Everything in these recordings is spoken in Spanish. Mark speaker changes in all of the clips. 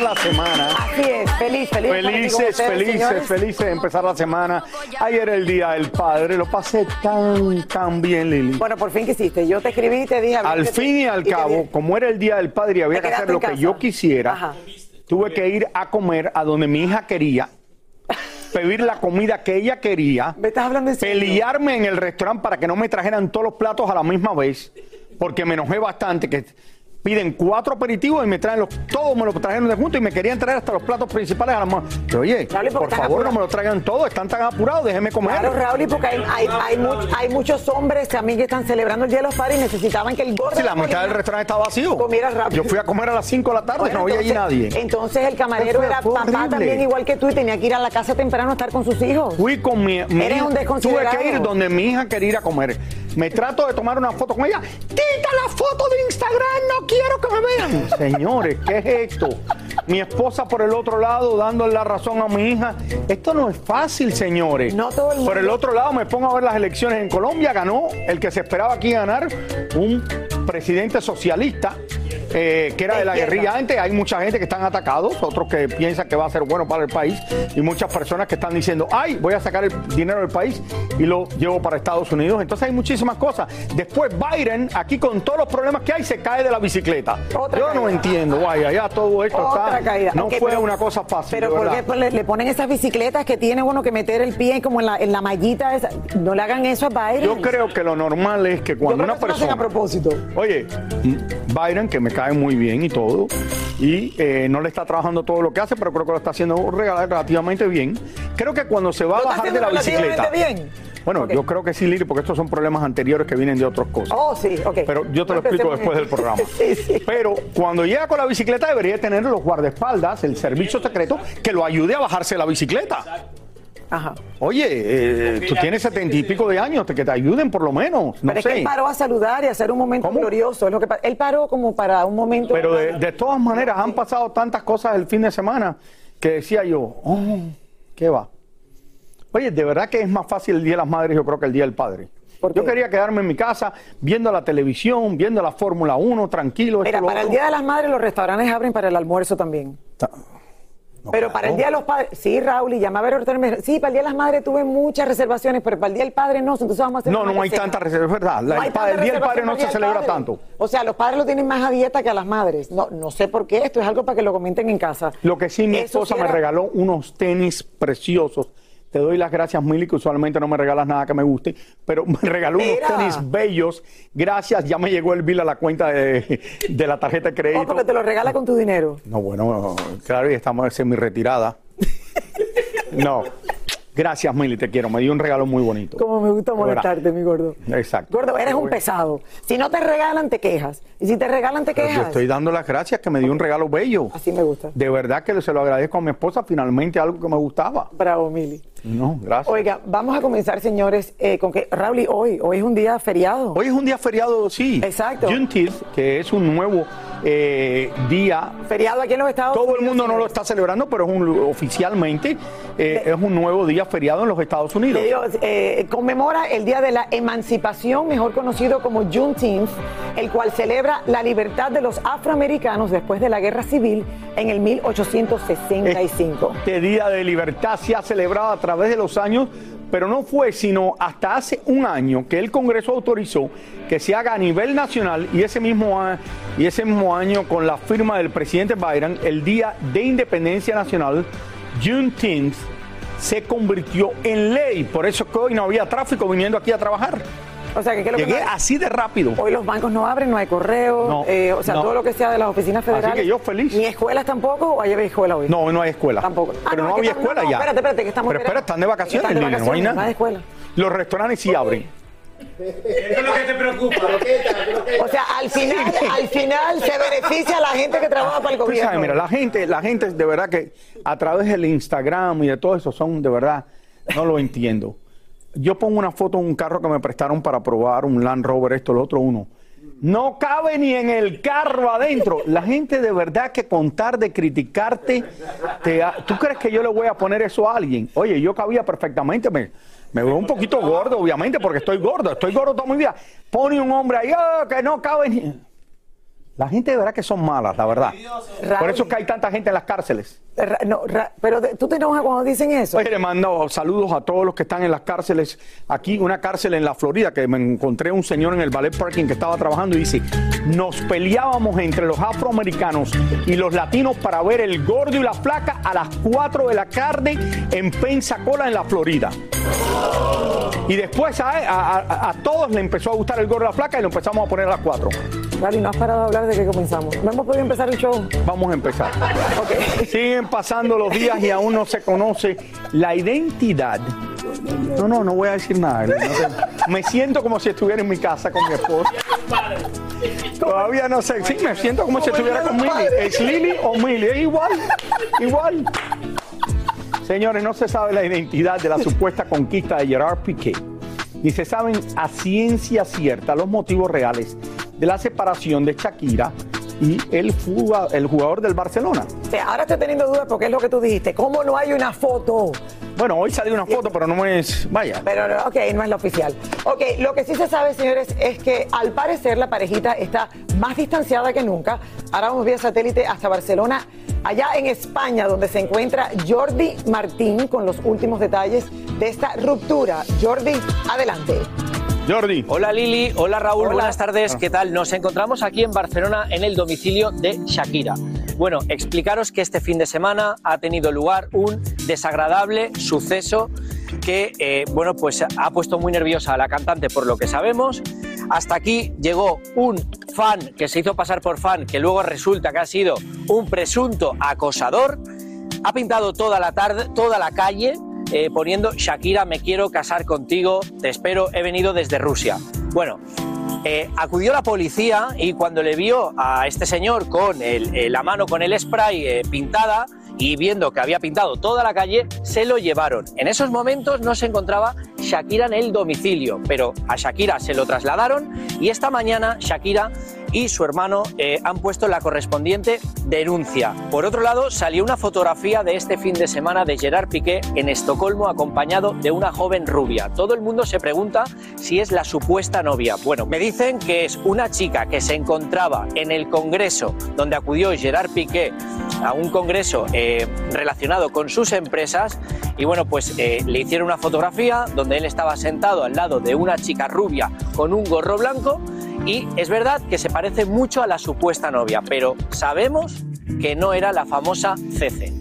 Speaker 1: la semana.
Speaker 2: Así es, feliz, feliz. de
Speaker 1: Felices,
Speaker 2: ustedes,
Speaker 1: felices,
Speaker 2: señores.
Speaker 1: felices de empezar la semana. Ayer el Día del Padre, lo pasé tan, tan bien, Lili.
Speaker 2: Bueno, por fin que hiciste. Yo te escribí y te dije.
Speaker 1: Al
Speaker 2: te-
Speaker 1: fin y al cabo, como era el Día del Padre y había que hacer lo que yo quisiera,
Speaker 2: Ajá.
Speaker 1: tuve que ir a comer a donde mi hija quería, pedir la comida que ella quería,
Speaker 2: ¿Me estás hablando serio?
Speaker 1: pelearme en el restaurante para que no me trajeran todos los platos a la misma vez, porque me enojé bastante que piden cuatro aperitivos y me traen los, todos me los trajeron de junto y me querían traer hasta los platos principales a la mano. Pero, Oye,
Speaker 2: Raúl, ¿y por
Speaker 1: favor no me lo traigan todos, están tan apurados, déjeme comer.
Speaker 2: Claro, Raúl, y porque hay, hay, hay, much- hay muchos hombres también que están celebrando el Día de los Padres y necesitaban que el gordo.
Speaker 1: Si la mitad del restaurante está vacío.
Speaker 2: Comiera rápido.
Speaker 1: Yo fui a comer a las 5 de la tarde,
Speaker 2: Bueno,
Speaker 1: no había allí nadie.
Speaker 2: Entonces el camarero era papá
Speaker 1: horrible.
Speaker 2: también igual que tú y tenía que ir a la casa temprano a estar con sus hijos.
Speaker 1: Fui con mi, mi
Speaker 2: Eres un
Speaker 1: tuve que ir donde mi hija quería ir a comer. Me trato de tomar una foto con ella. ¡Quita la foto de Instagram! ¡No quiero que me vean! Señores, ¿qué es esto? Mi esposa por el otro lado dándole la razón a mi hija. Esto no es fácil, señores.
Speaker 2: No todo el mundo-
Speaker 1: Por el otro lado me pongo a ver las elecciones en Colombia. Ganó el que se esperaba aquí ganar, un presidente socialista. Eh, que era
Speaker 2: De
Speaker 1: de la guerrilla antes, hay mucha gente que están atacados, otros que piensan que va a ser bueno para el país y muchas personas que están diciendo, ay, voy a sacar el dinero del país y lo llevo para Estados Unidos. Entonces hay muchísimas cosas. Después Biden, aquí con todos los problemas que hay, se cae de la bicicleta.
Speaker 2: Otra
Speaker 1: Yo no entiendo, vaya, ya todo esto
Speaker 2: Otra
Speaker 1: está...
Speaker 2: caída.
Speaker 1: No fue
Speaker 2: pero-
Speaker 1: una cosa fácil.
Speaker 2: Pero
Speaker 1: de
Speaker 2: ¿por qué
Speaker 1: verdad.
Speaker 2: pues, le, le ponen esas bicicletas que tiene uno que meter el pie como en la, en la mallita esa? No le hagan eso a Biden.
Speaker 1: Yo creo que lo normal es que
Speaker 2: Yo
Speaker 1: cuando
Speaker 2: creo
Speaker 1: una
Speaker 2: que lo hacen
Speaker 1: persona...
Speaker 2: a propósito.
Speaker 1: Oye, Byron, que me cae muy bien y todo, y eh, no le está trabajando todo lo que hace, pero creo que lo está haciendo relativamente bien. Creo que cuando se va a
Speaker 2: ¿Lo está
Speaker 1: bajar de la bicicleta.
Speaker 2: bien?
Speaker 1: Bueno, yo creo que sí, Lili, porque estos son problemas anteriores que vienen de otras cosas.
Speaker 2: Oh, sí, ok.
Speaker 1: Pero yo te lo explico después del programa.
Speaker 2: sí, sí.
Speaker 1: Pero cuando llega con la bicicleta debería tener los guardaespaldas, el servicio secreto, que lo ayude a bajarse la bicicleta.
Speaker 2: Ajá.
Speaker 1: Oye, eh, tú tienes setenta y pico de años, te- que te ayuden por lo menos. No
Speaker 2: Pero es
Speaker 1: sé.
Speaker 2: que él paró a saludar y a hacer un momento
Speaker 1: ¿Cómo?
Speaker 2: glorioso. Es lo que pa- él paró como para un momento.
Speaker 1: Pero de, de todas maneras han pasado tantas cosas el fin de semana que decía yo, oh, ¿qué va? Oye, de verdad que es más fácil el Día de las Madres, yo creo que el Día del Padre.
Speaker 2: ¿Por
Speaker 1: Yo quería quedarme en mi casa viendo la televisión, viendo la Fórmula 1, tranquilo.
Speaker 2: Mira, para el. Día de las Madres los restaurantes abren para el almuerzo también.
Speaker 1: Ta- No,
Speaker 2: Pero para el. Día de los Padres, sí, Raúl, y llamé a ver restaurantes. Sí, para el Día de las Madres tuve muchas reservaciones, pero para el Día del Padre no, entonces vamos a hacer
Speaker 1: No, no hay tantas reservas, es verdad. La-
Speaker 2: No hay
Speaker 1: el, pa-
Speaker 2: tanta
Speaker 1: el Día del Padre no se
Speaker 2: el
Speaker 1: celebra
Speaker 2: Padre.
Speaker 1: tanto.
Speaker 2: O sea, los padres lo tienen más a dieta que a las madres. No, no sé por qué, esto es algo para que lo comenten en casa.
Speaker 1: Lo que sí, mi
Speaker 2: Eso
Speaker 1: esposa
Speaker 2: sí
Speaker 1: me regaló unos tenis preciosos. Te doy las gracias, Mili, que usualmente no me regalas nada que me guste, pero me regaló
Speaker 2: Mira.
Speaker 1: unos tenis bellos. Gracias, ya me llegó el bill a la cuenta de, de la tarjeta de
Speaker 2: Oh,
Speaker 1: crédito.
Speaker 2: porque te lo regala con tu dinero.
Speaker 1: No, bueno, claro, y estamos en mi retirada. No. Gracias, Mili, te quiero. Me dio un regalo muy bonito.
Speaker 2: Como me gusta molestarte, mi gordo.
Speaker 1: Exacto.
Speaker 2: Gordo, eres un pesado. Si no te regalan, te quejas. Y si te regalan, te
Speaker 1: Pero yo
Speaker 2: quejas.
Speaker 1: estoy dando las gracias que me dio un regalo bello.
Speaker 2: Así me gusta.
Speaker 1: De verdad que se lo agradezco a mi esposa, finalmente algo que me gustaba.
Speaker 2: Bravo, Mili.
Speaker 1: No, gracias.
Speaker 2: Oiga, vamos a comenzar, señores, eh, con que, Raúl, hoy, hoy es un día feriado.
Speaker 1: Hoy es un día feriado, sí.
Speaker 2: Exacto.
Speaker 1: Juneteenth, que es un nuevo eh, día.
Speaker 2: Feriado aquí en los Estados
Speaker 1: Todo
Speaker 2: Unidos.
Speaker 1: el mundo no lo está celebrando, pero es un, oficialmente eh, es un nuevo día feriado en los Estados Unidos.
Speaker 2: Digo, conmemora el Día de la Emancipación, mejor conocido como Juneteenth, el cual celebra la libertad de los afroamericanos después de la Guerra Civil en el 1865.
Speaker 1: Este día de libertad se ha celebrado a través de los años pero no fue sino hasta hace un año que el Congreso autorizó que se haga a nivel nacional y ese mismo, y ese mismo año con la firma del presidente Biden, el Día de Independencia Nacional, Juneteenth, se convirtió en ley. Por eso es que hoy no había tráfico viniendo aquí a trabajar.
Speaker 2: O sea, que ¿qué es lo que
Speaker 1: Llegué así de rápido.
Speaker 2: Hoy los bancos no abren, no hay correo,
Speaker 1: No,
Speaker 2: eh, o sea,
Speaker 1: no.
Speaker 2: todo lo que sea de las oficinas federales.
Speaker 1: que yo feliz.
Speaker 2: Ni escuelas tampoco, o hay escuela hoy.
Speaker 1: No, hoy no hay escuela.
Speaker 2: Tampoco. Ah,
Speaker 1: Pero
Speaker 2: no,
Speaker 1: no,
Speaker 2: es que
Speaker 1: había
Speaker 2: estamos-
Speaker 1: escuela
Speaker 2: no,
Speaker 1: ya.
Speaker 2: espérate, espérate, que estamos
Speaker 1: Pero
Speaker 2: en
Speaker 1: espera, están de vacaciones,
Speaker 2: Están de
Speaker 1: Lili, no hay
Speaker 2: vacaciones,
Speaker 1: nada.
Speaker 2: no hay escuela.
Speaker 1: Los restaurantes sí abren.
Speaker 2: O sea, al final, al final se beneficia a la gente que trabaja para el gobierno.
Speaker 1: sabes, mira, la gente, la gente de verdad que a través del Instagram y de todo eso son de verdad, no lo entiendo. Yo pongo una foto de un carro que me prestaron para probar, un Land Rover, esto, lo otro, uno. No cabe ni en el carro adentro. La gente de verdad que contar de criticarte, te ¿tú crees que yo le voy a poner eso a alguien? Oye, yo cabía perfectamente, me, me veo un poquito gordo, obviamente, porque estoy gordo, estoy gordo toda mi vida. Pone un hombre ahí, "Oh, que no cabe ni... La gente de verdad que son malas, la verdad. Por eso es que hay tanta gente en las cárceles.
Speaker 2: No, pero tú te enojas cuando dicen eso.
Speaker 1: Oye, le mando saludos a todos los que están en las cárceles. Aquí, una cárcel en la Florida, que me encontré un señor en el ballet parking que estaba trabajando y dice, nos peleábamos entre los afroamericanos y los latinos para ver el gordo y la flaca a las 4 de la tarde en Pensacola, en la Florida. Y después a, a- a- a todos le empezó a gustar el gordo y la flaca y lo empezamos a poner a las 4.
Speaker 2: Lali, no has parado de hablar de que comenzamos. No hemos podido empezar el show.
Speaker 1: Vamos a empezar. Siguen pasando los días y aún no se conoce la identidad. No, no, no voy a decir nada. Me siento como si estuviera en mi casa con mi esposa. Todavía no sé. Sí, me siento como si estuviera con Milly. ¿Es Lili o Milly? Igual. Igual. Señores, no se sabe la identidad de la supuesta conquista de Gerard Piqué. Ni se saben a ciencia cierta los motivos reales de la separación de Shakira y el, fuga- el jugador del Barcelona.
Speaker 2: O sea, ahora estoy teniendo dudas porque es lo que tú dijiste. ¿Cómo no hay una foto?
Speaker 1: Bueno, hoy salió una foto, pero no es. Vaya.
Speaker 2: Pero, no, ok, no es la oficial. Ok, lo que sí se sabe, señores, es que al parecer la parejita está más distanciada que nunca. Ahora vamos vía satélite hasta Barcelona, allá en España, donde se encuentra Jordi Martín con los últimos detalles de esta ruptura. Jordi, adelante.
Speaker 1: Jordi.
Speaker 3: Hola Lili, hola Raúl,
Speaker 2: Hola.
Speaker 3: buenas tardes, ¿qué tal? Nos encontramos aquí en Barcelona en el domicilio de Shakira. Bueno, explicaros que este fin de semana ha tenido lugar un desagradable suceso que, eh, bueno, pues ha puesto muy nerviosa a la cantante por lo que sabemos. Hasta aquí llegó un fan que se hizo pasar por fan, que luego resulta que ha sido un presunto acosador. Ha pintado toda la tarde, toda la calle, eh, poniendo Shakira, me quiero casar contigo, te espero, he venido desde Rusia. Bueno, eh, acudió la policía y cuando le vio a este señor con eh, la mano con el spray pintada y viendo que había pintado toda la calle, se lo llevaron. En esos momentos no se encontraba Shakira en el domicilio, pero a Shakira se lo trasladaron y esta mañana Shakira y su hermano eh, han puesto la correspondiente denuncia. Por otro lado, salió una fotografía de este fin de semana de Gerard Piqué en Estocolmo acompañado de una joven rubia. Todo el mundo se pregunta si es la supuesta novia. Bueno, me dicen que es una chica que se encontraba en el congreso donde acudió Gerard Piqué a un congreso eh, relacionado con sus empresas y bueno, pues eh, le hicieron una fotografía donde él estaba sentado al lado de una chica rubia con un gorro blanco y es verdad que se parece mucho a la supuesta novia, pero sabemos que no era la famosa Cece.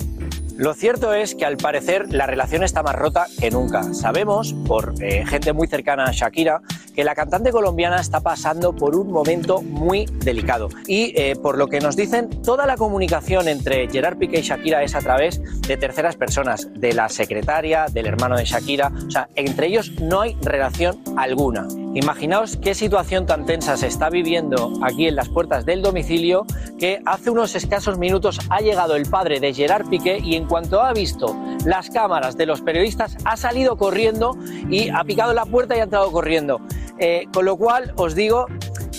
Speaker 3: Lo cierto es que al parecer la relación está más rota que nunca. Sabemos, por eh, gente muy cercana a Shakira, que la cantante colombiana está pasando por un momento muy delicado. Y eh, por lo que nos dicen, toda la comunicación entre Gerard Piqué y Shakira es a través de terceras personas, de la secretaria, del hermano de Shakira. O sea, entre ellos no hay relación alguna. Imaginaos qué situación tan tensa se está viviendo aquí en las puertas del domicilio que hace unos escasos minutos ha llegado el padre de Gerard Piqué y en cuanto ha visto las cámaras de los periodistas ha salido corriendo y ha picado la puerta y ha entrado corriendo. Eh, con lo cual os digo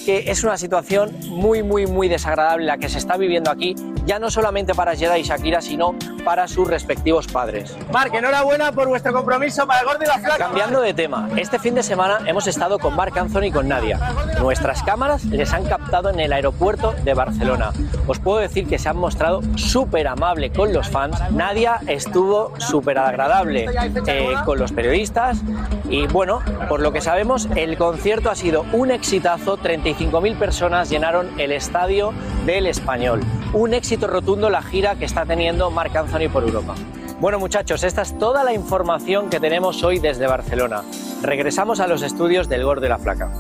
Speaker 3: que es una situación muy, muy, muy desagradable la que se está viviendo aquí, ya no solamente para Gerard y Shakira, sino para sus respectivos padres.
Speaker 4: Marc, enhorabuena por vuestro compromiso para el Gordo y la Flaca.
Speaker 3: Cambiando de tema, este fin de semana hemos estado con Marc Anthony y con Nadia. Nuestras cámaras les han captado en el aeropuerto de Barcelona. Os puedo decir que se han mostrado súper amable con los fans. Nadia estuvo súper agradable eh, con los periodistas y bueno, por lo que sabemos, el concierto ha sido un exitazo. 35.000 personas llenaron el estadio del Español. Un éxito rotundo la gira que está teniendo Marc Anthony por Europa. Bueno muchachos, esta es toda la información que tenemos hoy desde Barcelona. Regresamos a los estudios del Gordo y la Flaca.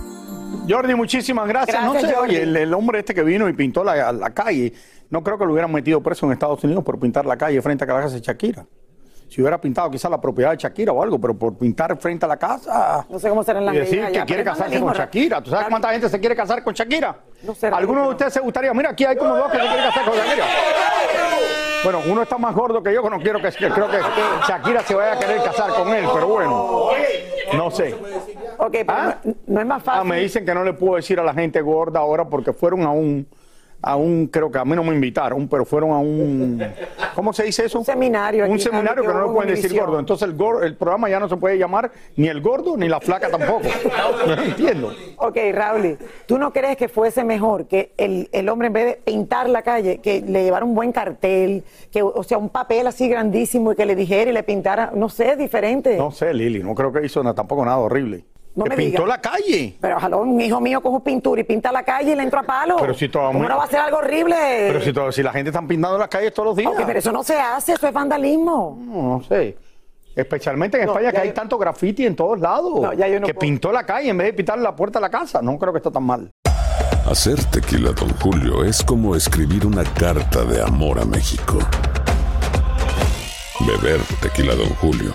Speaker 1: Jordi, muchísimas gracias.
Speaker 2: Gracias,
Speaker 1: no sé,
Speaker 2: Jordi.
Speaker 1: oye, el, el hombre este que vino y pintó la, la calle, no creo que lo hubieran metido preso en Estados Unidos por pintar la calle frente a la casa de Shakira. Si hubiera pintado quizás la propiedad de Shakira o algo, pero por pintar frente a la casa.
Speaker 2: No sé cómo serán las
Speaker 1: y decir que
Speaker 2: allá,
Speaker 1: quiere casarse con Shakira. ¿Tú sabes
Speaker 2: Claro.
Speaker 1: cuánta gente se quiere casar con Shakira?
Speaker 2: No sé,
Speaker 1: ¿Alguno de ustedes se gustaría? Mira, aquí hay como dos que se quieren casar con Shakira. Bueno, uno está más gordo que yo, que no quiero que, que creo que Shakira se vaya a querer casar con él, pero bueno, no sé.
Speaker 2: Ok, pero
Speaker 1: ¿Ah?
Speaker 2: no, no es más
Speaker 1: Ah,
Speaker 2: fácil.
Speaker 1: me dicen que no le puedo decir a la gente gorda ahora porque fueron a un, a un, creo que a mí no me invitaron, pero fueron a un, ¿cómo se dice eso?
Speaker 2: Un seminario
Speaker 1: Un seminario
Speaker 2: que
Speaker 1: que no
Speaker 2: en
Speaker 1: pueden decir gordo. Entonces el, gor- el programa ya no se puede llamar ni el gordo ni la flaca tampoco. No entiendo.
Speaker 2: Ok, Raúl, ¿tú no crees que fuese mejor que el, el hombre en vez de pintar la calle, que le llevara un buen cartel, que, o sea, un papel así grandísimo y que le dijera y le pintara, no sé, diferente?
Speaker 1: No sé, Lili, no creo que hizo na- tampoco nada horrible.
Speaker 2: No
Speaker 1: que
Speaker 2: me
Speaker 1: pintó la calle.
Speaker 2: Pero ojalá un hijo mío coja pintura y pinta la calle y le entra a palo.
Speaker 1: Pero si todo
Speaker 2: ¿Cómo
Speaker 1: muy-
Speaker 2: no va a ser algo horrible?
Speaker 1: Pero si, todo- si la gente está pintando las calles todos los días.
Speaker 2: Pero eso no se hace, eso es vandalismo.
Speaker 1: No, no sé. Especialmente en
Speaker 2: No,
Speaker 1: España que hay
Speaker 2: yo-
Speaker 1: tanto graffiti en todos lados.
Speaker 2: No, ya yo no
Speaker 1: que
Speaker 2: puedo.
Speaker 1: pintó la calle en vez de pintar la puerta de la casa. No creo que está tan mal.
Speaker 5: Hacer tequila, Don Julio, es como escribir una carta de amor a México. Beber tequila, Don Julio,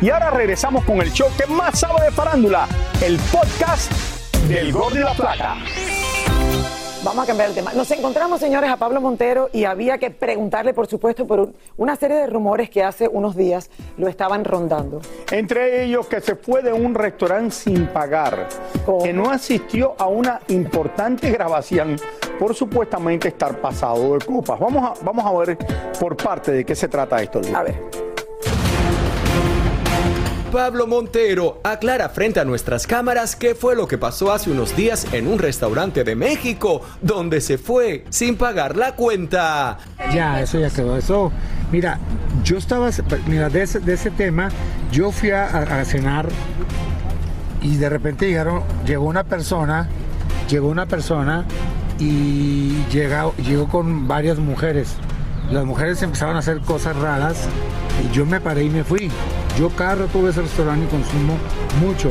Speaker 1: Y ahora regresamos con el show que más sabe de farándula, el podcast del Gordo y la Flaca.
Speaker 2: Vamos a cambiar el tema. Nos encontramos, señores, a Pablo Montero y había que preguntarle, por supuesto, por un- una serie de rumores que hace unos días lo estaban rondando.
Speaker 1: Entre ellos que se fue de un restaurante sin pagar,
Speaker 2: ¿Cómo?
Speaker 1: que no asistió a una importante grabación por supuestamente estar pasado de copas. Vamos a, vamos a ver por parte de qué se trata esto. Luis.
Speaker 2: A ver.
Speaker 6: Pablo Montero aclara frente a nuestras cámaras qué fue lo que pasó hace unos días en un restaurante de México, donde se fue sin pagar la cuenta.
Speaker 7: Ya, eso ya quedó. Eso, mira, yo estaba, mira, de ese, de ese tema, yo fui a, a- cenar y de repente llegaron, llegó una persona, llegó una persona y llega- llegó con varias mujeres. Las mujeres empezaron a hacer cosas raras y yo me paré y me fui. Yo cada rato voy ese restaurante y consumo mucho.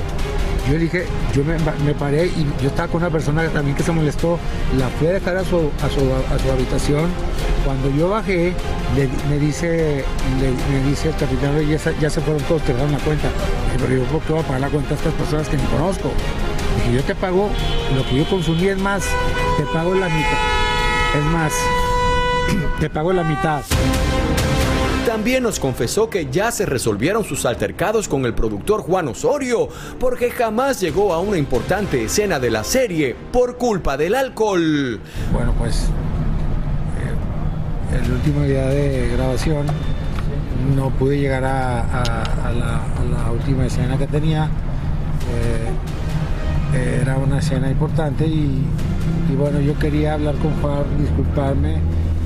Speaker 7: Yo dije, yo me, me paré y yo estaba con una persona que también que se molestó, la fui a dejar a su, a su, a su habitación. Cuando yo bajé, me dice me dice el capitán, "Oye, ya, ya se fueron todos, te dieron la cuenta. Pero yo por qué voy a pagar la cuenta a estas personas que ni conozco. Dije, yo te pago lo que yo consumí, es más, te pago la mitad. Es más, te pago la mitad.
Speaker 6: También nos confesó que ya se resolvieron sus altercados con el productor Juan Osorio, porque jamás llegó a una importante escena de la serie por culpa del alcohol.
Speaker 7: Bueno, pues eh, el último día de grabación no pude llegar a, la, última escena que tenía. Eh, era una escena importante y, bueno, yo quería hablar con Juan, disculparme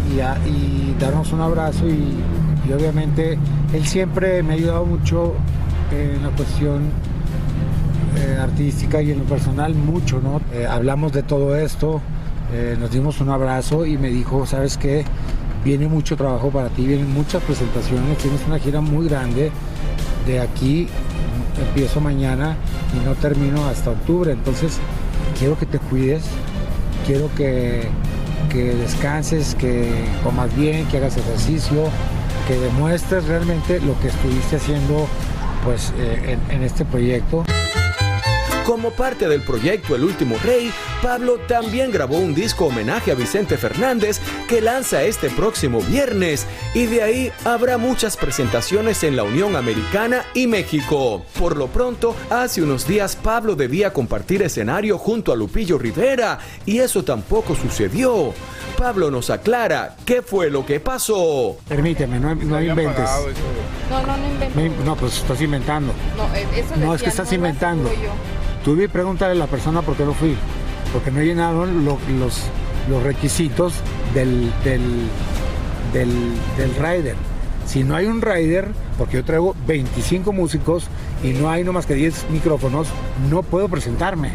Speaker 7: y, y darnos un abrazo y, y obviamente él siempre me ha ayudado mucho en la cuestión eh, artística y en lo personal mucho, ¿no? Eh, hablamos de todo esto, eh, nos dimos un abrazo y me dijo, ¿sabes qué? Viene mucho trabajo para ti, vienen muchas presentaciones, tienes una gira muy grande. De aquí empiezo mañana y no termino hasta octubre, entonces quiero que te cuides, quiero que, que descanses, que comas bien, que hagas ejercicio, que demuestres realmente lo que estuviste haciendo pues eh, en- en este proyecto.
Speaker 6: Como parte del proyecto El Último Rey, Pablo también grabó un disco homenaje a Vicente Fernández que lanza este próximo viernes y de ahí habrá muchas presentaciones en la Unión Americana y México. Por lo pronto, hace unos días Pablo debía compartir escenario junto a Lupillo Rivera y eso tampoco sucedió. Pablo nos aclara qué fue lo que pasó.
Speaker 7: Permíteme, no, no inventes.
Speaker 8: No, no, no invento.
Speaker 7: Me- no, pues estás inventando.
Speaker 8: No, eh, eso
Speaker 7: No, es que estás
Speaker 8: no lo
Speaker 7: inventando. Tú vi pregúntale a la persona por qué no fui. Porque no llenaron lo- los, los requisitos del, del, del, del rider. Si no hay un rider, porque yo traigo 25 músicos y no hay no más que 10 micrófonos, no puedo presentarme.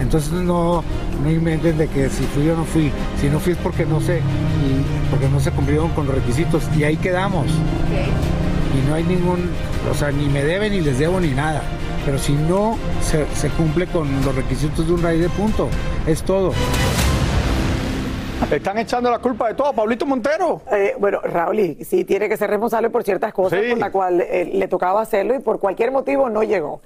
Speaker 7: Entonces no, no inventen de que si fui o no fui. Si no fui es porque no sé, y porque no se cumplieron con los requisitos. Y ahí quedamos. Y no hay ningún, o sea, ni me deben ni les debo ni nada. Pero si no se, se cumple con los requisitos de un rider, punto. Es todo.
Speaker 1: Le están echando la culpa de todo a Pablito Montero.
Speaker 2: Eh, bueno, Raúl, y sí tiene que ser responsable por ciertas cosas por la cual eh, le tocaba hacerlo y por cualquier motivo no llegó.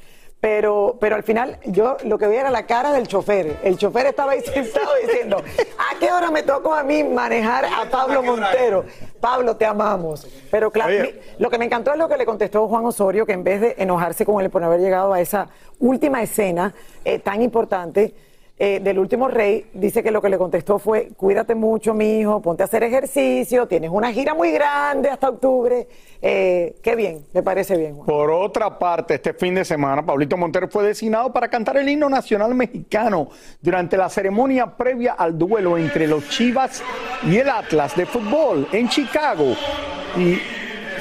Speaker 2: Pero, pero al final yo lo que veía era la cara del chofer. El chofer estaba ahí sentado diciendo, ¿a qué hora me tocó a mí manejar a Pablo Montero? Pablo, te amamos. Pero claro, mi- lo que me encantó es lo que le contestó Juan Osorio, que en vez de enojarse con él por haber llegado a esa última escena eh, tan importante, eh, del último rey, dice que lo que le contestó fue, cuídate mucho, mi hijo, ponte a hacer ejercicio, tienes una gira muy grande hasta octubre. Eh, qué bien, me parece bien.
Speaker 1: Por otra parte, este fin de semana, Pablito Montero fue designado para cantar el himno nacional mexicano durante la ceremonia previa al duelo entre los Chivas y el Atlas de fútbol en Chicago. Y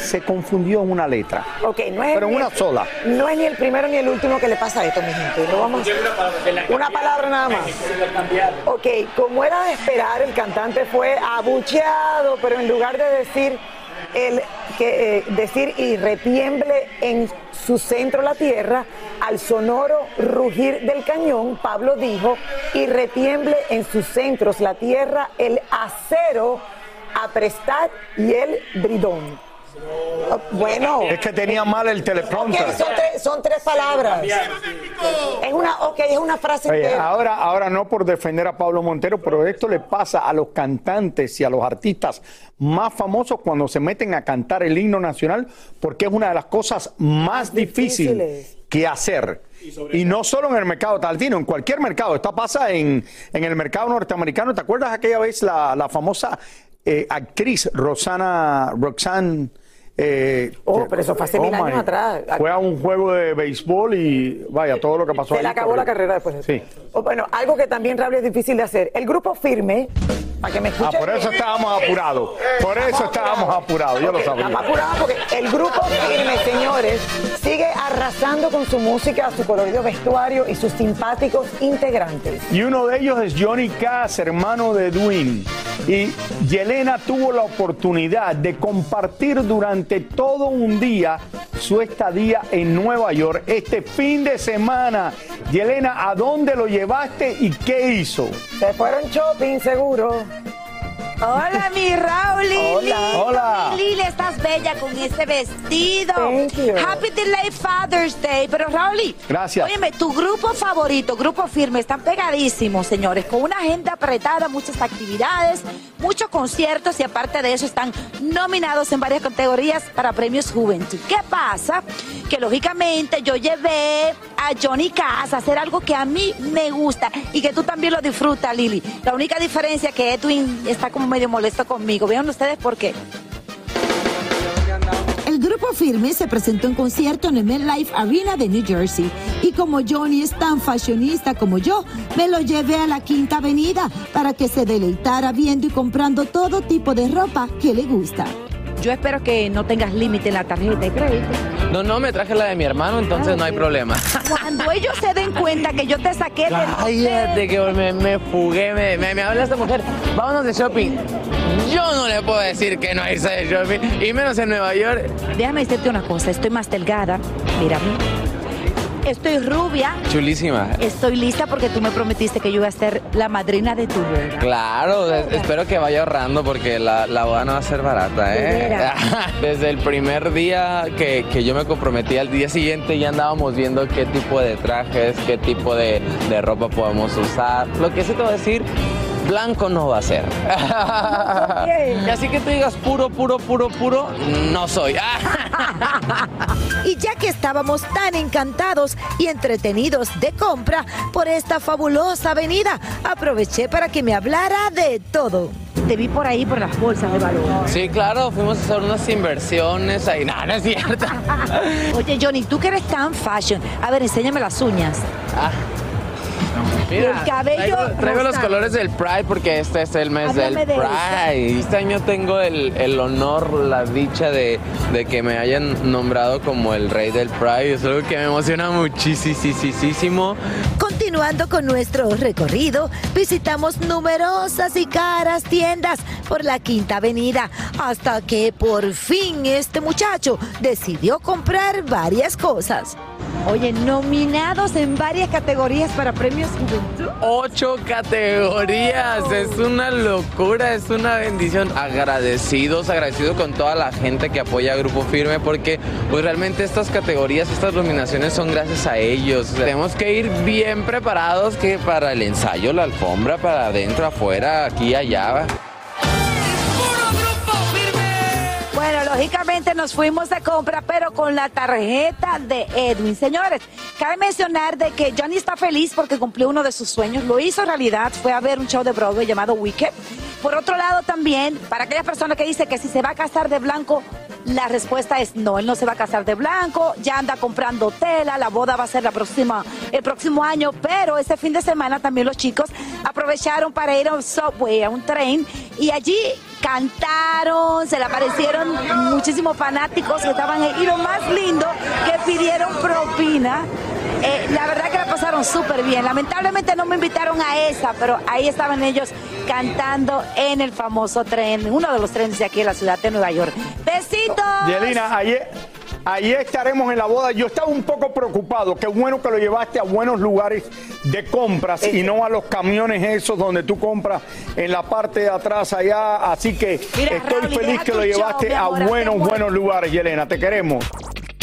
Speaker 1: se confundió en una letra.
Speaker 2: Ok, no es
Speaker 1: Pero en una sola.
Speaker 2: No es ni el primero ni el último que le pasa a esto, mi gente. No vamos Una palabra nada más. Ok, como era de esperar, el cantante fue abucheado, pero en lugar de decir el que eh, decir y retiemble en su centro la tierra, al sonoro rugir del cañón, Pablo dijo y retiemble en sus centros la tierra el acero, aprestar y el bridón. Bueno.
Speaker 1: Es que tenía mal el teleprompter.
Speaker 2: Son, tres, son tres palabras. Es una, ok, es una frase
Speaker 1: Oye,
Speaker 2: entera.
Speaker 1: ahora, ahora no por defender a Pablo Montero, pero esto le pasa a los cantantes y a los artistas más famosos cuando se meten a cantar el himno nacional, porque es una de las cosas más difíciles que hacer. Y no solo en el mercado taltino, en cualquier mercado. Esto pasa en, en el mercado norteamericano. ¿Te acuerdas aquella vez la, la famosa eh, actriz Rosana, Roxanne? Eh,
Speaker 2: Oh, pero eso fue hace
Speaker 1: oh
Speaker 2: mil años atrás.
Speaker 1: Fue a un juego de béisbol y vaya, todo lo que pasó
Speaker 2: Se
Speaker 1: ahí
Speaker 2: le acabó la carrera después de eso.
Speaker 1: Sí.
Speaker 2: O, bueno, algo que también, Raúl, es difícil de hacer. El grupo firme, para que me
Speaker 1: Ah,
Speaker 2: escuchen.
Speaker 1: por eso estábamos apurados. Por eso estábamos apurados, yo lo sabía.
Speaker 2: Estamos apurados porque el grupo firme, señores, sigue arrasando con su música, su colorido vestuario y sus simpáticos integrantes.
Speaker 1: Y uno de ellos es Johnny Cass, hermano de Edwin. Y Yelena tuvo la oportunidad de compartir durante todo un día su estadía en Nueva York este fin de semana. Yelena, ¿a dónde lo llevaste y qué hizo?
Speaker 2: Se fueron shopping, seguro.
Speaker 9: Hola, mi Rauli.
Speaker 1: Hola. Hola.
Speaker 9: Lili, estás bella con ese vestido.
Speaker 2: Thank you.
Speaker 9: Happy Delayed Father's Day. Pero, Rauli.
Speaker 1: Gracias.
Speaker 9: Óyeme, tu grupo favorito, grupo firme, están pegadísimos, señores, con una agenda apretada, muchas actividades, muchos conciertos y aparte de eso están nominados en varias categorías para premios Juventud. ¿Qué pasa? Que lógicamente yo llevé a Johnny Cass a hacer algo que a mí me gusta y que tú también lo disfrutas, Lili. La única diferencia es que Edwin está como medio molesto conmigo. Vean ustedes por qué.
Speaker 10: El grupo Firme se presentó en concierto en el MetLife Arena de New Jersey. Y como Johnny es tan fashionista como yo, me lo llevé a la Quinta Avenida para que se deleitara viendo y comprando todo tipo de ropa que le gusta.
Speaker 9: Yo espero que no tengas límite en la tarjeta de crédito.
Speaker 11: No, no, me traje la de mi hermano, entonces no hay problema.
Speaker 9: Cuando ellos se den cuenta que yo te saqué del
Speaker 11: Cállate que me, me fugué, me, me, me habla esta mujer. Vámonos de shopping. Yo no le puedo decir que no irse de shopping, y menos en Nueva York.
Speaker 9: Déjame decirte una cosa, estoy más delgada. Mírame. Estoy rubia.
Speaker 11: Chulísima.
Speaker 9: Estoy lista porque tú me prometiste que yo iba a ser la madrina de tu boda.
Speaker 11: Claro, es- espero que vaya ahorrando porque la, la boda no va a ser barata,
Speaker 9: ¿De
Speaker 11: ¿eh? Desde el primer día que, que yo me comprometí, al día siguiente ya andábamos viendo qué tipo de trajes, qué tipo de, de ropa podemos usar. Lo que sí te voy a decir, blanco no va a ser. Y así que tú digas puro, puro, puro, puro, no soy.
Speaker 10: Y ya que estábamos tan encantados y entretenidos de compra por esta fabulosa avenida, aproveché para que me hablara de todo.
Speaker 9: Te vi por ahí por las bolsas de valor.
Speaker 11: Sí, claro, fuimos a hacer unas inversiones ahí. No, no es cierto.
Speaker 9: Oye, Johnny, tú que eres tan fashion. A ver, enséñame las uñas.
Speaker 11: Mira,
Speaker 9: el cabello
Speaker 11: traigo, traigo los colores del Pride porque este es el mes del
Speaker 9: de
Speaker 11: Pride. Este año tengo el, el honor, la dicha de, de que me hayan nombrado como el rey del Pride. Es algo que me emociona muchísimo.
Speaker 10: Continuando con nuestro recorrido, visitamos numerosas y caras tiendas por la Quinta Avenida, hasta que por fin este muchacho decidió comprar varias cosas.
Speaker 9: Oye, nominados en varias categorías para premios Juventud.
Speaker 11: Ocho categorías, es una locura, es una bendición. Agradecidos, agradecidos con toda la gente que apoya Grupo Firme porque pues realmente estas categorías, estas nominaciones son gracias a ellos. Tenemos que ir bien preparados que para el ensayo, la alfombra, para adentro, afuera, aquí allá.
Speaker 9: Lógicamente nos fuimos de compra, pero con la tarjeta de Edwin. Señores, cabe mencionar de que Johnny está feliz porque cumplió uno de sus sueños. Lo hizo realidad, fue a ver un show de Broadway llamado Wicked. Por otro lado también, para aquellas personas que dicen que si se va a casar de blanco, la respuesta es no, él no se va a casar de blanco, ya anda comprando tela, la boda va a ser la próxima, el próximo año, pero ese fin de semana también los chicos aprovecharon para ir a un subway, a un tren, y allí cantaron, se le aparecieron muchísimos fanáticos que estaban ahí, y lo más lindo, que pidieron propina. Eh, la verdad que la pasaron súper bien. Lamentablemente no me invitaron a esa, pero ahí estaban ellos cantando en el famoso tren, uno de los trenes de aquí en la ciudad de Nueva York. Besitos.
Speaker 1: Yelina, ayer, ayer estaremos en la boda. Yo estaba un poco preocupado. Qué bueno que lo llevaste a buenos lugares de compras y no a los camiones esos donde tú compras en la parte de atrás allá. Así que
Speaker 9: Mira,
Speaker 1: estoy
Speaker 9: Raúl,
Speaker 1: feliz que lo
Speaker 9: show,
Speaker 1: llevaste a buenos, buenos lugares, Yelena. Te queremos.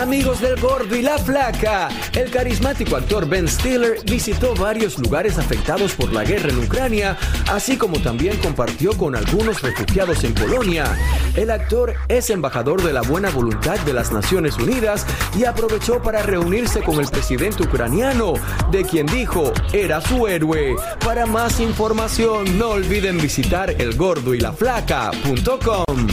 Speaker 6: Amigos del Gordo y la Flaca, el carismático actor Ben Stiller visitó varios lugares afectados por la guerra en Ucrania, así como también compartió con algunos refugiados en Polonia. El actor es embajador de la buena voluntad de las Naciones Unidas y aprovechó para reunirse con el presidente ucraniano, de quien dijo era su héroe. Para más información, no olviden visitar elgordoylaflaca.com.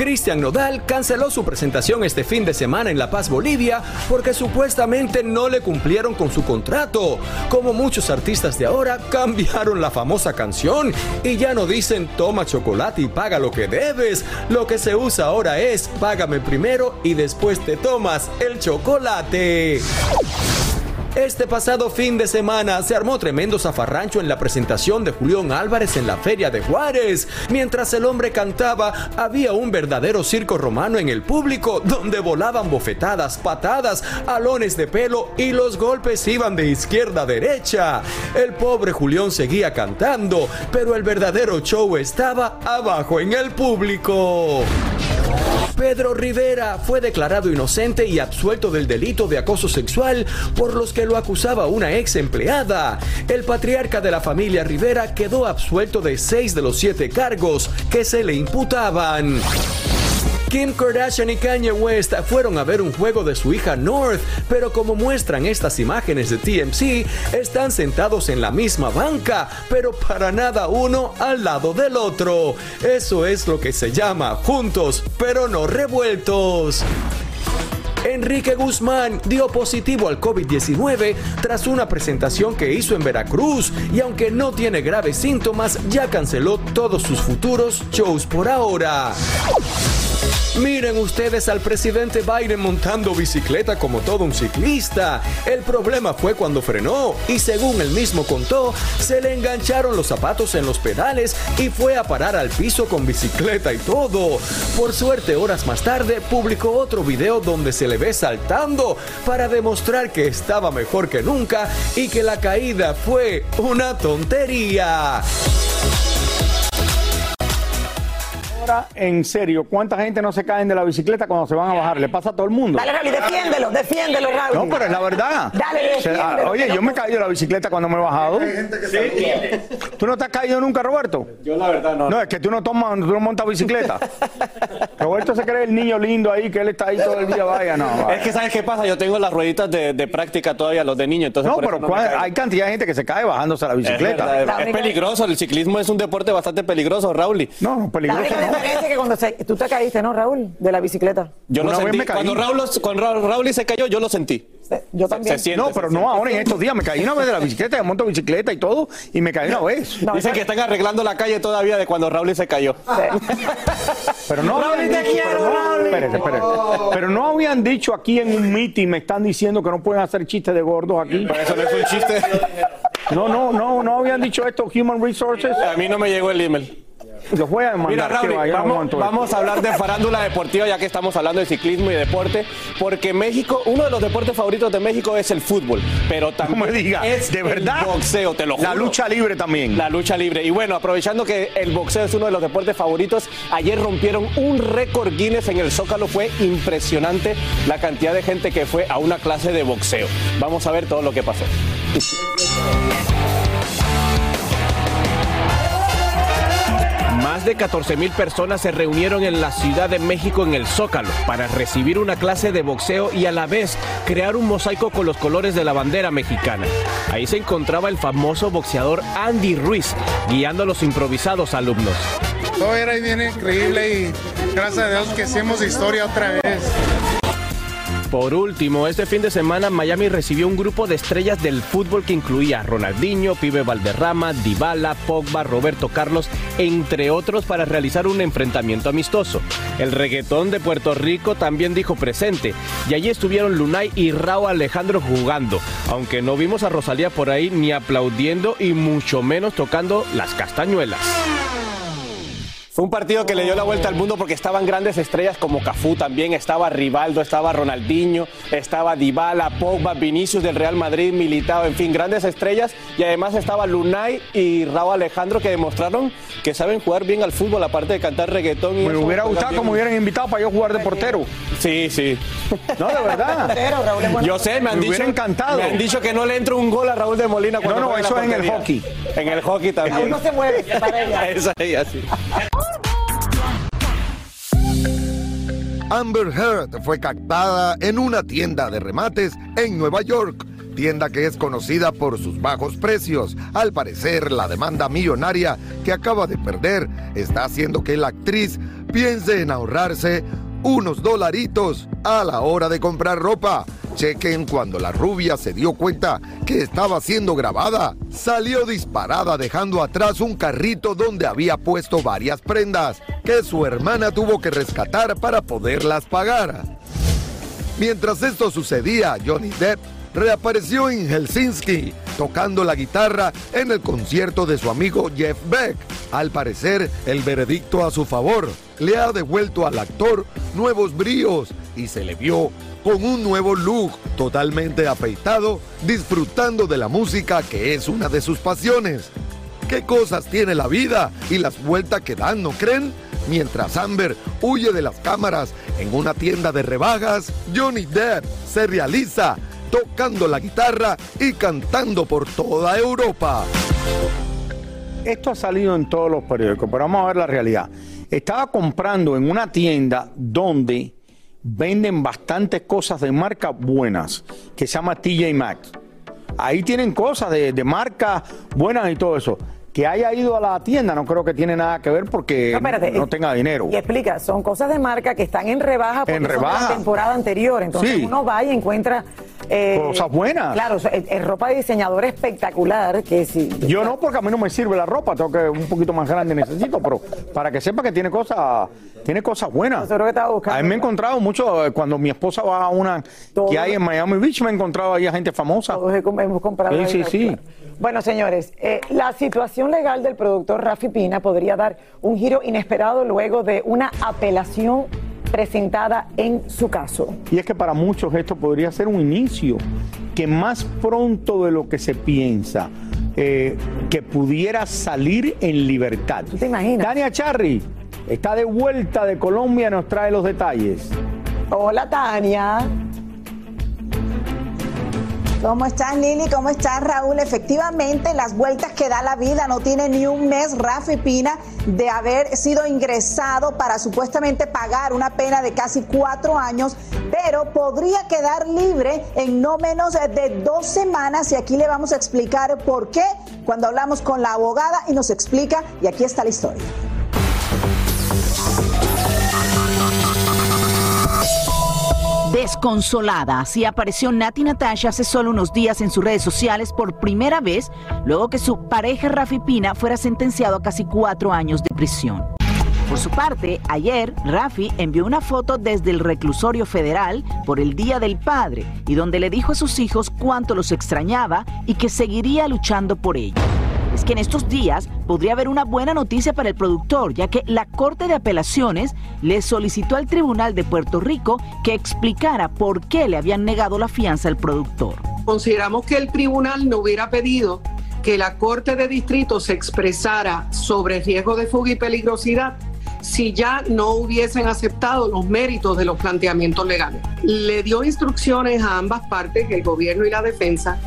Speaker 6: Cristian Nodal canceló su presentación este fin de semana en La Paz, Bolivia, porque supuestamente no le cumplieron con su contrato. Como muchos artistas de ahora, cambiaron la famosa canción y ya no dicen toma chocolate y paga lo que debes. Lo que se usa ahora es págame primero y después te tomas el chocolate. Este pasado fin de semana se armó tremendo zafarrancho en la presentación de Julián Álvarez en la Feria de Juárez. Mientras el hombre cantaba, había un verdadero circo romano en el público donde volaban bofetadas, patadas, alones de pelo y los golpes iban de izquierda a derecha. El pobre Julián seguía cantando, pero el verdadero show estaba abajo en el público. Pedro Rivera fue declarado inocente y absuelto del delito de acoso sexual por los que lo acusaba una ex empleada. El patriarca de la familia Rivera quedó absuelto de seis de los siete cargos que se le imputaban. Kim Kardashian y Kanye West fueron a ver un juego de su hija North, pero como muestran estas imágenes de TMC, están sentados en la misma banca, pero para nada uno al lado del otro. Eso es lo que se llama juntos, pero no revueltos. Enrique Guzmán dio positivo al COVID-19 tras una presentación que hizo en Veracruz y aunque no tiene graves síntomas, ya canceló todos sus futuros shows por ahora. Miren ustedes al presidente Biden montando bicicleta como todo un ciclista. El problema fue cuando frenó y según él mismo contó, se le engancharon los zapatos en los pedales y fue a parar al piso con bicicleta y todo. Por suerte, horas más tarde, publicó otro video donde se le ve saltando para demostrar que estaba mejor que nunca y que la caída fue una tontería.
Speaker 1: Ahora, en serio, ¿cuánta gente no se caen de la bicicleta cuando se van a bajar? Le pasa a todo el mundo.
Speaker 2: Dale, Raúl, defiéndelo, defiéndelo, Raúl.
Speaker 1: No, pero es la verdad.
Speaker 2: Dale, defiéndelo.
Speaker 1: oye, yo me he caído de la bicicleta cuando me he bajado. ¿Tú no te has caído nunca, Roberto?
Speaker 12: Yo la verdad no.
Speaker 1: No, es que tú no tomas, tú no montas bicicleta. Roberto se cree el niño lindo ahí, que él está ahí todo el día, vaya, no. vaya.
Speaker 12: Es que ¿sabes qué pasa? Yo tengo las rueditas de, de práctica todavía, los de niño, entonces
Speaker 1: No, pero
Speaker 12: me
Speaker 1: ¿cuál-
Speaker 12: caigo.
Speaker 1: hay cantidad de gente que se cae bajándose a la
Speaker 12: Es,
Speaker 1: bicicleta.
Speaker 12: verdad, es peligroso, el ciclismo es un deporte bastante peligroso, Raúl.
Speaker 1: No, no,
Speaker 2: La es que cuando se- tú te caíste, ¿no, Raúl? De la bicicleta.
Speaker 12: Yo
Speaker 1: vez
Speaker 12: sentí.
Speaker 1: me caí.
Speaker 12: Cuando Raúl, cuando Ra- Raúl se cayó, yo lo sentí.
Speaker 2: Yo
Speaker 12: también. Se, siente,
Speaker 1: no,
Speaker 12: se
Speaker 1: pero
Speaker 12: siente.
Speaker 1: no ahora en estos días. Me caí una vez de la bicicleta, yo monto bicicleta y todo, y me caí una vez.
Speaker 12: Dicen que están arreglando la calle todavía de cuando Raúl se cayó.
Speaker 1: Pero no
Speaker 12: Raúl, te quiero,
Speaker 1: pero no-
Speaker 12: Raúl.
Speaker 1: espérate, espérate. Pero no habían dicho aquí en un meeting, me están diciendo que no pueden hacer chistes de gordos aquí.
Speaker 12: Pero eso no es un chiste.
Speaker 1: No, no, no, no habían dicho esto Human Resources.
Speaker 12: A mí no me llegó el email.
Speaker 1: Los voy a
Speaker 12: Mira,
Speaker 1: mandar que
Speaker 12: Raúl, vamos,
Speaker 1: esto.
Speaker 12: vamos a hablar de farándula deportiva ya que estamos hablando de ciclismo y deporte, porque México, uno de los deportes favoritos de México es el fútbol, pero también
Speaker 1: No me diga,
Speaker 12: es
Speaker 1: ¿de verdad?
Speaker 12: el boxeo, te lo juro.
Speaker 1: La lucha libre también.
Speaker 12: La lucha libre. Y bueno, aprovechando que el boxeo es uno de los deportes favoritos, ayer rompieron un récord Guinness en el Zócalo. Fue impresionante la cantidad de gente que fue a una clase de boxeo. Vamos a ver todo lo que pasó. Más de 14 mil personas se reunieron en la Ciudad de México en el Zócalo para recibir una clase de boxeo y a la vez crear un mosaico con los colores de la bandera mexicana. Ahí se encontraba el famoso boxeador Andy Ruiz guiando a los improvisados alumnos.
Speaker 13: Todo era bien increíble y gracias a Dios que hicimos historia otra vez.
Speaker 12: Por último, este fin de semana Miami recibió un grupo de estrellas del fútbol que incluía Ronaldinho, Pibe Valderrama, Dybala, Pogba, Roberto Carlos, entre otros para realizar un enfrentamiento amistoso. El reggaetón de Puerto Rico también dijo presente y allí estuvieron Lunay y Raúl Alejandro jugando, aunque no vimos a Rosalía por ahí ni aplaudiendo y mucho menos tocando las castañuelas. Fue un partido que le dio la vuelta al mundo porque estaban grandes estrellas como Cafú también, estaba Rivaldo, estaba Ronaldinho, estaba Dybala, Pogba, Vinicius del Real Madrid, Militao, en fin, grandes estrellas y además estaba Lunay y Raúl Alejandro que demostraron que saben jugar bien al fútbol aparte de cantar reggaetón. y
Speaker 1: Me
Speaker 12: eso,
Speaker 1: hubiera
Speaker 12: juegan
Speaker 1: gustado que me hubieran invitado para yo jugar de portero.
Speaker 12: Sí, sí.
Speaker 1: No, de verdad.
Speaker 12: Yo sé, me han
Speaker 1: Me
Speaker 12: dicho,
Speaker 1: encantado.
Speaker 12: me han dicho que no le entra un gol a Raúl de Molina cuando
Speaker 1: No, no, eso es en el hockey.
Speaker 12: En el hockey también.
Speaker 2: Raúl no se mueve, para ella.
Speaker 12: Esa es así.
Speaker 14: Amber Heard fue captada en una tienda de remates en Nueva York, tienda que es conocida por sus bajos precios. Al parecer, la demanda millonaria que acaba de perder está haciendo que la actriz piense en ahorrarse unos dolaritos a la hora de comprar ropa. Chequen cuando la rubia se dio cuenta que estaba siendo grabada. Salió disparada dejando atrás un carrito donde había puesto varias prendas que su hermana tuvo que rescatar para poderlas pagar. Mientras esto sucedía, Johnny Depp reapareció en Helsinki tocando la guitarra en el concierto de su amigo Jeff Beck. Al parecer, el veredicto a su favor le ha devuelto al actor nuevos bríos y se le vio con un nuevo look totalmente afeitado, disfrutando de la música que es una de sus pasiones. ¿Qué cosas tiene la vida y las vueltas que dan, no creen? Mientras Amber huye de las cámaras en una tienda de rebajas, Johnny Depp se realiza tocando la guitarra y cantando por toda Europa.
Speaker 1: Esto ha salido en todos los periódicos, pero vamos a ver la realidad. Estaba comprando en una tienda donde venden bastantes cosas de marca buenas, que se llama TJ Maxx. Ahí tienen cosas de, de marca buenas y todo eso. Que haya ido a la tienda no creo que tiene nada que ver porque
Speaker 2: No, espérate,
Speaker 1: no
Speaker 2: eh,
Speaker 1: tenga dinero.
Speaker 2: Y explica, son cosas de marca que están en rebaja porque
Speaker 1: En
Speaker 2: son de
Speaker 1: rebaja.
Speaker 2: la temporada anterior. Entonces
Speaker 1: Sí.
Speaker 2: uno va y encuentra eh,
Speaker 1: Cosas buenas.
Speaker 2: Claro, sea, eh, eh, ropa de diseñador espectacular que sí.
Speaker 1: Yo no, porque a mí no me sirve la ropa, tengo que un poquito más grande necesito, pero para que sepa que tiene cosas, tiene cosas buenas.
Speaker 2: Seguro que estaba buscando.
Speaker 1: A mí me he encontrado mucho, cuando mi esposa va a una que hay en Miami Beach, me he encontrado ahí a gente famosa.
Speaker 2: Todos hemos comprado
Speaker 1: Sí, sí, sí.
Speaker 2: Bueno, señores, eh, la situación legal del productor Rafi Pina podría dar un giro inesperado luego de una apelación presentada en su caso.
Speaker 1: Y es que para muchos esto podría ser un inicio, que más pronto de lo que se piensa, eh, que pudiera salir en libertad. ¿Tú
Speaker 2: te imaginas?
Speaker 1: Tania Charry está de vuelta de Colombia, nos trae los detalles.
Speaker 2: Hola, Tania.
Speaker 15: ¿Cómo estás, Lili? ¿Cómo estás, Raúl? Efectivamente, las vueltas que da la vida no tiene ni un mes Rafi Pina de haber sido ingresado para supuestamente pagar una pena de casi cuatro años, pero podría quedar libre en no menos de dos semanas y aquí le vamos a explicar por qué cuando hablamos con la abogada y nos explica, y aquí está la historia.
Speaker 16: Desconsolada, así apareció Nati Natasha hace solo unos días en sus redes sociales por primera vez, luego que su pareja Rafi Pina fuera sentenciado a casi cuatro años de prisión. Por su parte, ayer Rafi envió una foto desde el reclusorio federal por el Día del Padre y donde le dijo a sus hijos cuánto los extrañaba y que seguiría luchando por ellos. Es que en estos días podría haber una buena noticia para el productor, ya que la Corte de Apelaciones le solicitó al Tribunal de Puerto Rico que explicara por qué le habían negado la fianza al productor.
Speaker 17: Consideramos que el tribunal no hubiera pedido que la Corte de Distrito se expresara sobre riesgo de fuga y peligrosidad si ya no hubiesen aceptado los méritos de los planteamientos legales. Le dio instrucciones a ambas partes, el gobierno y la defensa,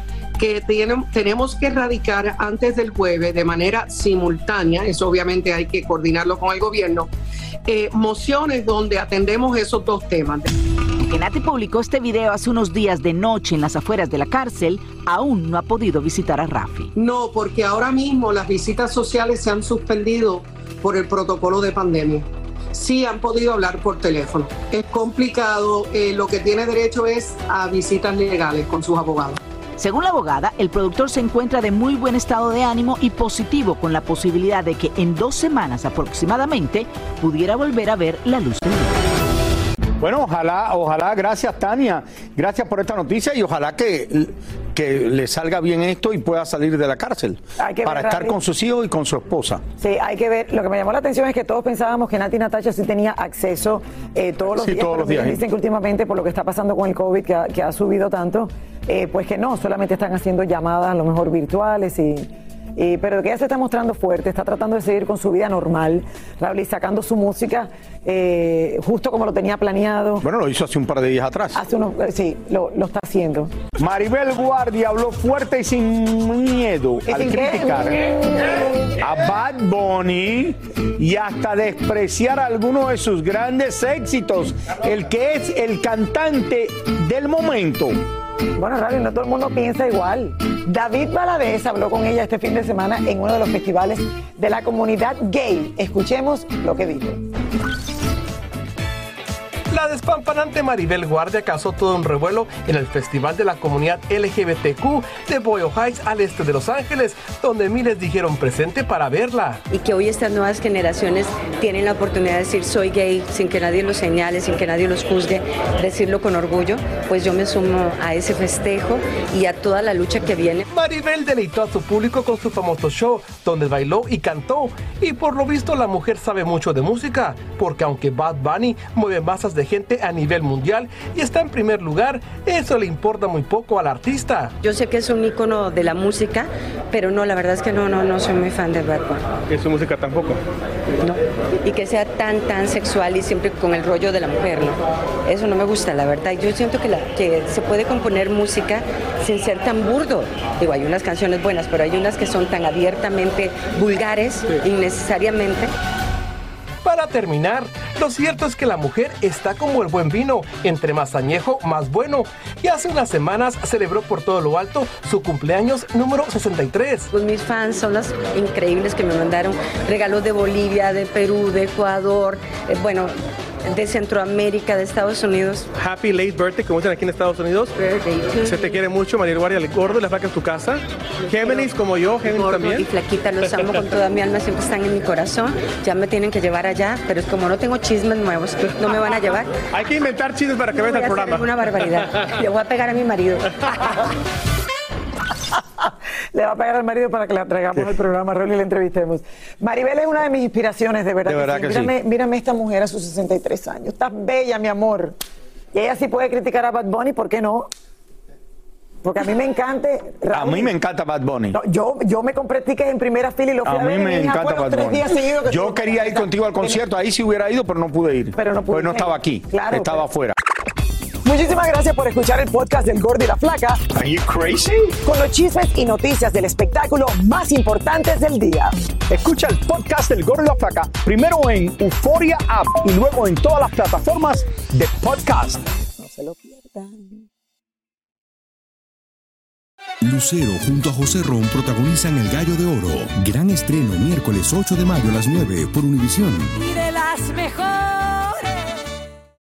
Speaker 17: que tienen- tenemos que radicar antes del jueves de manera simultánea, eso obviamente hay que coordinarlo con el gobierno, eh, mociones donde atendemos esos dos temas.
Speaker 16: Nati publicó este video hace unos días de noche en las afueras de la cárcel, aún no ha podido visitar a Rafi.
Speaker 17: No, porque ahora mismo las visitas sociales se han suspendido por el protocolo de pandemia. Sí han podido hablar por teléfono. Es complicado, eh, lo que tiene derecho es a visitas legales con sus abogados.
Speaker 16: Según la abogada, el productor se encuentra de muy buen estado de ánimo y positivo con la posibilidad de que en dos semanas aproximadamente pudiera volver a ver la luz del día.
Speaker 1: Bueno, ojalá, ojalá, gracias Tania, gracias por esta noticia y ojalá que, que le salga bien esto y pueda salir de la cárcel
Speaker 2: Hay que
Speaker 1: para
Speaker 2: ver,
Speaker 1: estar
Speaker 2: Rafi.
Speaker 1: con sus hijos y con su esposa.
Speaker 2: Sí, hay que ver. Lo que me llamó la atención es que todos pensábamos que Nati Natasha sí tenía acceso eh, todos los
Speaker 1: Sí,
Speaker 2: días.
Speaker 1: todos los días, ¿eh?
Speaker 2: Dicen que últimamente, por lo que está pasando con el COVID, que ha, que ha subido tanto, eh, pues que no, solamente están haciendo llamadas a lo mejor virtuales y. y- pero que ella se está mostrando fuerte, está tratando de seguir con su vida normal, Raúl, y sacando su música eh, justo como lo tenía planeado.
Speaker 1: Bueno, lo hizo hace un par de días atrás.
Speaker 2: Hace unos, eh, sí, lo, lo está haciendo.
Speaker 1: Maribel Guardia habló fuerte y sin miedo
Speaker 2: ¿Y
Speaker 1: al
Speaker 2: sin qué?
Speaker 1: criticar a Bad Bunny y hasta despreciar algunos de sus grandes éxitos, el que es el cantante del momento.
Speaker 2: Bueno, Raúl, no todo el mundo piensa igual. David Valadez habló con ella este fin de semana en uno de los festivales de la comunidad gay. Escuchemos lo que dijo.
Speaker 18: La despampanante Maribel Guardia causó todo un revuelo en el Festival de la Comunidad LGBTQ de Boyle Heights al este de Los Ángeles, donde miles dijeron presente para verla.
Speaker 19: y que hoy estas nuevas generaciones tienen la oportunidad de decir soy gay sin que nadie lo señale, sin que nadie los juzgue, decirlo con orgullo, pues yo me sumo a ese festejo y a toda la lucha que viene.
Speaker 18: Maribel deleitó a su público con su famoso show, donde bailó y cantó. Y por lo visto la mujer sabe mucho de música, porque aunque Bad Bunny mueve masas de gente a nivel mundial y está en primer lugar, eso le importa muy poco al artista.
Speaker 19: Yo sé que es un ícono de la música, pero no, la verdad es que no, no, no soy muy fan de Bad Bunny.
Speaker 18: ¿Y su música tampoco?
Speaker 19: No. Y que sea tan, tan sexual y siempre con el rollo de la mujer, ¿no? Eso no me gusta, la verdad. Yo siento que, la- que se puede componer música sin ser tan burdo. Digo, hay unas canciones buenas, pero hay unas que son tan abiertamente vulgares, innecesariamente.
Speaker 18: Para terminar, lo cierto es que la mujer está como el buen vino, entre más añejo, más bueno. Y hace unas semanas celebró por todo lo alto su cumpleaños número 63.
Speaker 19: Pues mis fans son las increíbles que me mandaron regalos de Bolivia, de Perú, de Ecuador, eh, bueno, de Centroamérica, de Estados Unidos.
Speaker 18: Happy late birthday, como dicen aquí en Estados Unidos. Se te quiere mucho, María Guardia, el gordo y la flaca en tu casa. Géminis como yo, Géminis también.
Speaker 19: y flaquita, los amo con toda mi alma, siempre están en mi corazón. Ya me tienen que llevar allá, pero es como no tengo chismes nuevos, no me van a llevar.
Speaker 18: Hay que inventar chismes para que
Speaker 19: Voy
Speaker 18: veas
Speaker 19: a
Speaker 18: el programa.
Speaker 19: alguna barbaridad. Le voy a pegar a mi marido.
Speaker 2: Le va a pagar al marido para que la traigamos al programa, Raúl, y la entrevistemos. Maribel es una de mis inspiraciones, de verdad.
Speaker 1: De verdad que sí.
Speaker 2: mírame, mírame esta mujer a sus 63 años. Estás bella, mi amor. Y ella sí puede criticar a Bad Bunny, ¿por qué no? Porque a mí me encanta.
Speaker 1: A mí me encanta Bad Bunny.
Speaker 2: No, yo, yo me compré tickets en primera fila y lo fui a,
Speaker 1: mí me encanta Bad
Speaker 2: tres
Speaker 1: Bunny.
Speaker 2: días seguidos que
Speaker 1: Yo quería ir contigo al concierto, ahí sí hubiera ido, pero no pude ir.
Speaker 2: Pero no pude
Speaker 1: Pues no estaba aquí,
Speaker 2: Claro,
Speaker 1: estaba afuera.
Speaker 2: Muchísimas gracias por escuchar el podcast del Gordo y la Flaca.
Speaker 1: Are you crazy?
Speaker 2: Con los chismes y noticias del espectáculo más importantes del día.
Speaker 1: Escucha el podcast del Gordo y la Flaca primero en Euforia App y luego en todas las plataformas de podcast.
Speaker 2: No se lo pierdan.
Speaker 20: Lucero junto a José Ron protagonizan El Gallo de Oro. Gran estreno miércoles 8 de mayo a las 9 por Univisión.
Speaker 21: Y de las mejores.